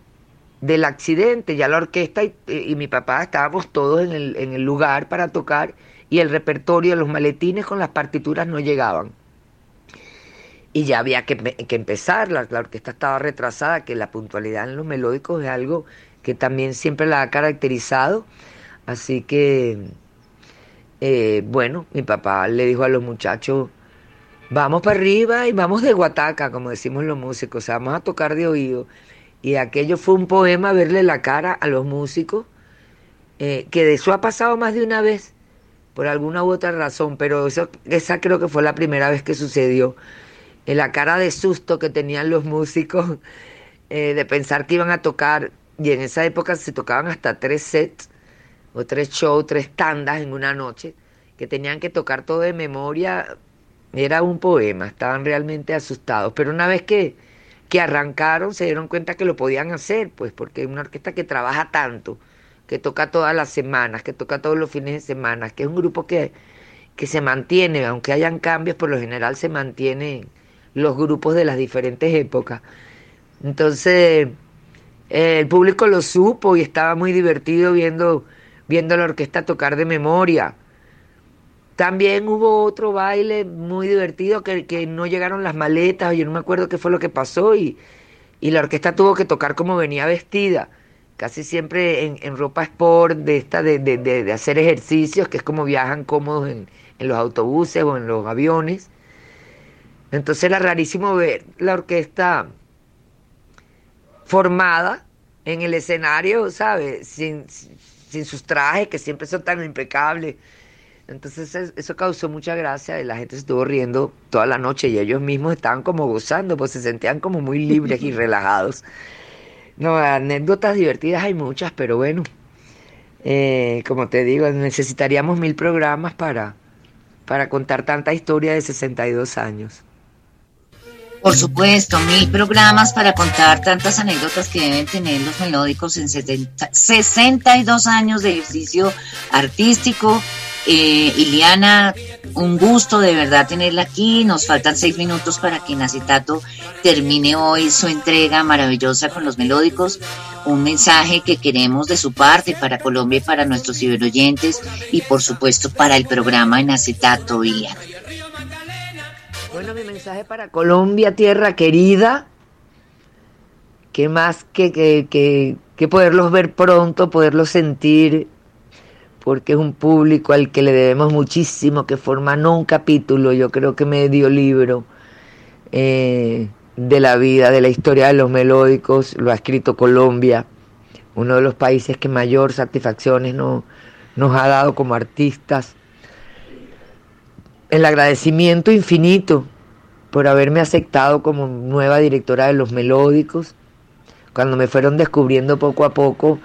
del accidente. Ya la orquesta y, y mi papá estábamos todos en el, en el lugar para tocar y el repertorio, los maletines con las partituras no llegaban y ya había que, que empezar, la, orquesta estaba retrasada, que la puntualidad en los melódicos es algo que también siempre la ha caracterizado, así que, eh, bueno, mi papá le dijo a los muchachos, vamos para arriba y vamos de guataca, como decimos los músicos, o sea, vamos a tocar de oído, y aquello fue un poema verle la cara a los músicos, eh, que de eso ha pasado más de una vez, por alguna u otra razón, pero eso, esa creo que fue la primera vez que sucedió la cara de susto que tenían los músicos eh, de pensar que iban a tocar, y en esa época se tocaban hasta tres sets, o tres shows, tres tandas en una noche, que tenían que tocar todo de memoria, era un poema, estaban realmente asustados, pero una vez que, que arrancaron se dieron cuenta que lo podían hacer, pues porque una orquesta que trabaja tanto, que toca todas las semanas, que toca todos los fines de semana, que es un grupo que, que se mantiene, aunque hayan cambios, por lo general se mantiene los grupos de las diferentes épocas. Entonces, eh, el público lo supo y estaba muy divertido viendo, viendo la orquesta tocar de memoria. También hubo otro baile muy divertido que, que no llegaron las maletas, yo no me acuerdo qué fue lo que pasó y, y la orquesta tuvo que tocar como venía vestida, casi siempre en, en ropa sport, de esta de, de, de, hacer ejercicios, que es como viajan cómodos en, en los autobuses o en los aviones. Entonces era rarísimo ver la orquesta formada en el escenario, ¿sabes? Sin, sin sus trajes, que siempre son tan impecables. Entonces eso causó mucha gracia y la gente se estuvo riendo toda la noche y ellos mismos estaban como gozando, pues se sentían como muy libres y relajados. No, anécdotas divertidas hay muchas, pero bueno, eh, como te digo, necesitaríamos mil programas para, para contar tanta historia de 62 años. Por supuesto, mil programas para contar tantas anécdotas que deben tener los melódicos en 70, 62 años de ejercicio artístico. Eh, Iliana, un gusto de verdad tenerla aquí. Nos faltan seis minutos para que Nacetato termine hoy su entrega maravillosa con los melódicos. Un mensaje que queremos de su parte para Colombia y para nuestros ciberoyentes y por supuesto para el programa en acetato, Iliana. Bueno, mi mensaje para Colombia, tierra querida, que más que, que, que, poderlos ver pronto, poderlos sentir, porque es un público al que le debemos muchísimo, que forma no un capítulo, yo creo que medio libro eh, de la vida, de la historia de los melódicos, lo ha escrito Colombia, uno de los países que mayor satisfacciones no, nos ha dado como artistas el agradecimiento infinito por haberme aceptado como nueva directora de los melódicos. Cuando me fueron descubriendo poco a poco,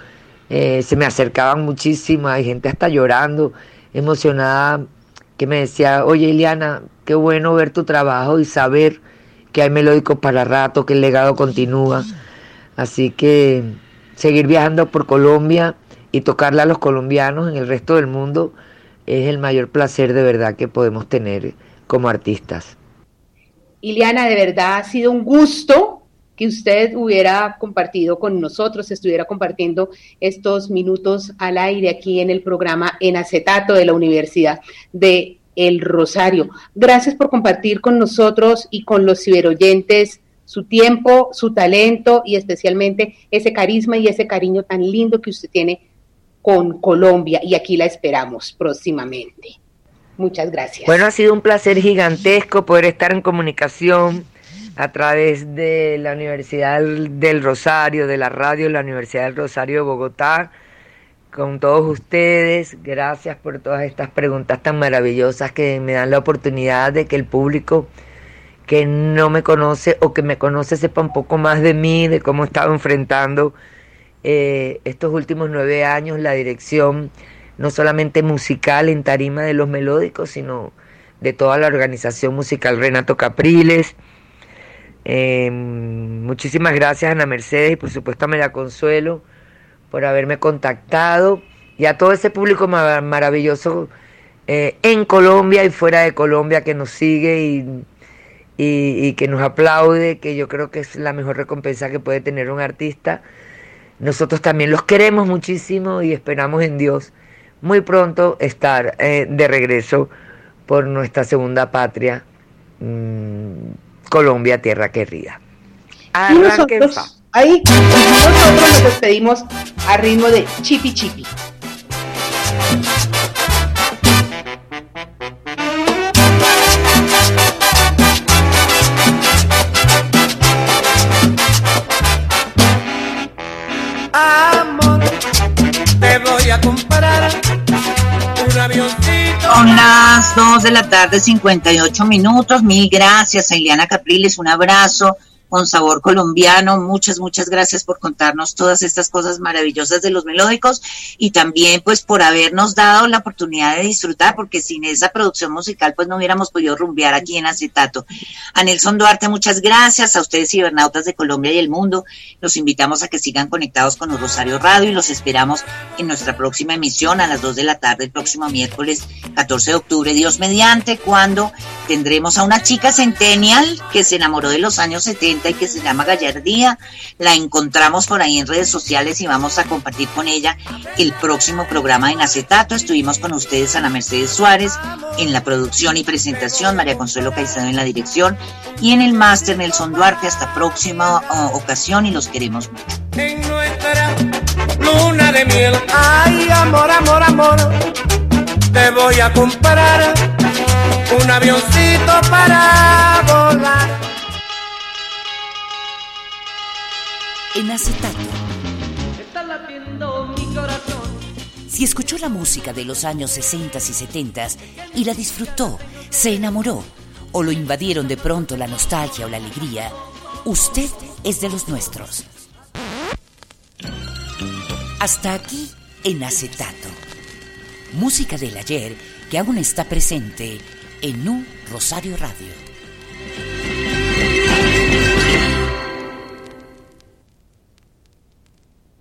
eh, se me acercaban muchísimo, hay gente hasta llorando, emocionada, que me decía, oye Ileana, qué bueno ver tu trabajo y saber que hay melódicos para rato, que el legado continúa. Así que seguir viajando por Colombia y tocarla a los colombianos en el resto del mundo es el mayor placer de verdad que podemos tener como artistas. Iliana, de verdad ha sido un gusto que usted hubiera compartido con nosotros, estuviera compartiendo estos minutos al aire aquí en el programa en acetato de la Universidad de El Rosario. Gracias por compartir con nosotros y con los ciberoyentes su tiempo, su talento y especialmente ese carisma y ese cariño tan lindo que usted tiene con Colombia y aquí la esperamos próximamente. Muchas gracias. Bueno, ha sido un placer gigantesco poder estar en comunicación a través de la Universidad del Rosario, de la radio la Universidad del Rosario de Bogotá, con todos ustedes. Gracias por todas estas preguntas tan maravillosas que me dan la oportunidad de que el público que no me conoce o que me conoce sepa un poco más de mí, de cómo he estado enfrentando eh, estos últimos nueve años la dirección no solamente musical en tarima de los melódicos, sino de toda la organización musical Renato Capriles. Eh, muchísimas gracias Ana Mercedes y por supuesto a María Consuelo por haberme contactado y a todo ese público maravilloso eh, en Colombia y fuera de Colombia que nos sigue y, y, que nos aplaude, que yo creo que es la mejor recompensa que puede tener un artista. Nosotros también los queremos muchísimo y esperamos en Dios muy pronto estar eh, de regreso por nuestra segunda patria, mmm, Colombia, tierra querida. Y nosotros, ahí, nosotros nos despedimos a ritmo de chipi chipi. A un avioncito. Son las 2 de la tarde, 58 minutos. Mil gracias a Ileana Capriles. Un abrazo con sabor colombiano. Muchas, muchas gracias por contarnos todas estas cosas maravillosas de los melódicos y también pues por habernos dado la oportunidad de disfrutar, porque sin esa producción musical pues no hubiéramos podido rumbear aquí en Acetato. A Nelson Duarte, muchas gracias. A ustedes cibernautas de Colombia y el mundo. Los invitamos a que sigan conectados con Rosario Radio y los esperamos en nuestra próxima emisión a las 2 de la tarde el próximo miércoles 14 de octubre, Dios mediante, cuando tendremos a una chica centennial que se enamoró de los años 70 y que se llama Gallardía. La encontramos por ahí en redes sociales y vamos a compartir con ella el próximo programa en acetato. Estuvimos con ustedes Ana Mercedes Suárez en la producción y presentación, María Consuelo Caicedo en la dirección y en el máster Nelson Duarte. Hasta próxima ocasión y los queremos mucho. En nuestra luna de miel, ay amor, amor, amor, te voy a comprar un avioncito para volar. En acetato. Si escuchó la música de los años 60 y 70 y la disfrutó, se enamoró o lo invadieron de pronto la nostalgia o la alegría, usted es de los nuestros. Hasta aquí en acetato. Música del ayer que aún está presente en un Rosario Radio.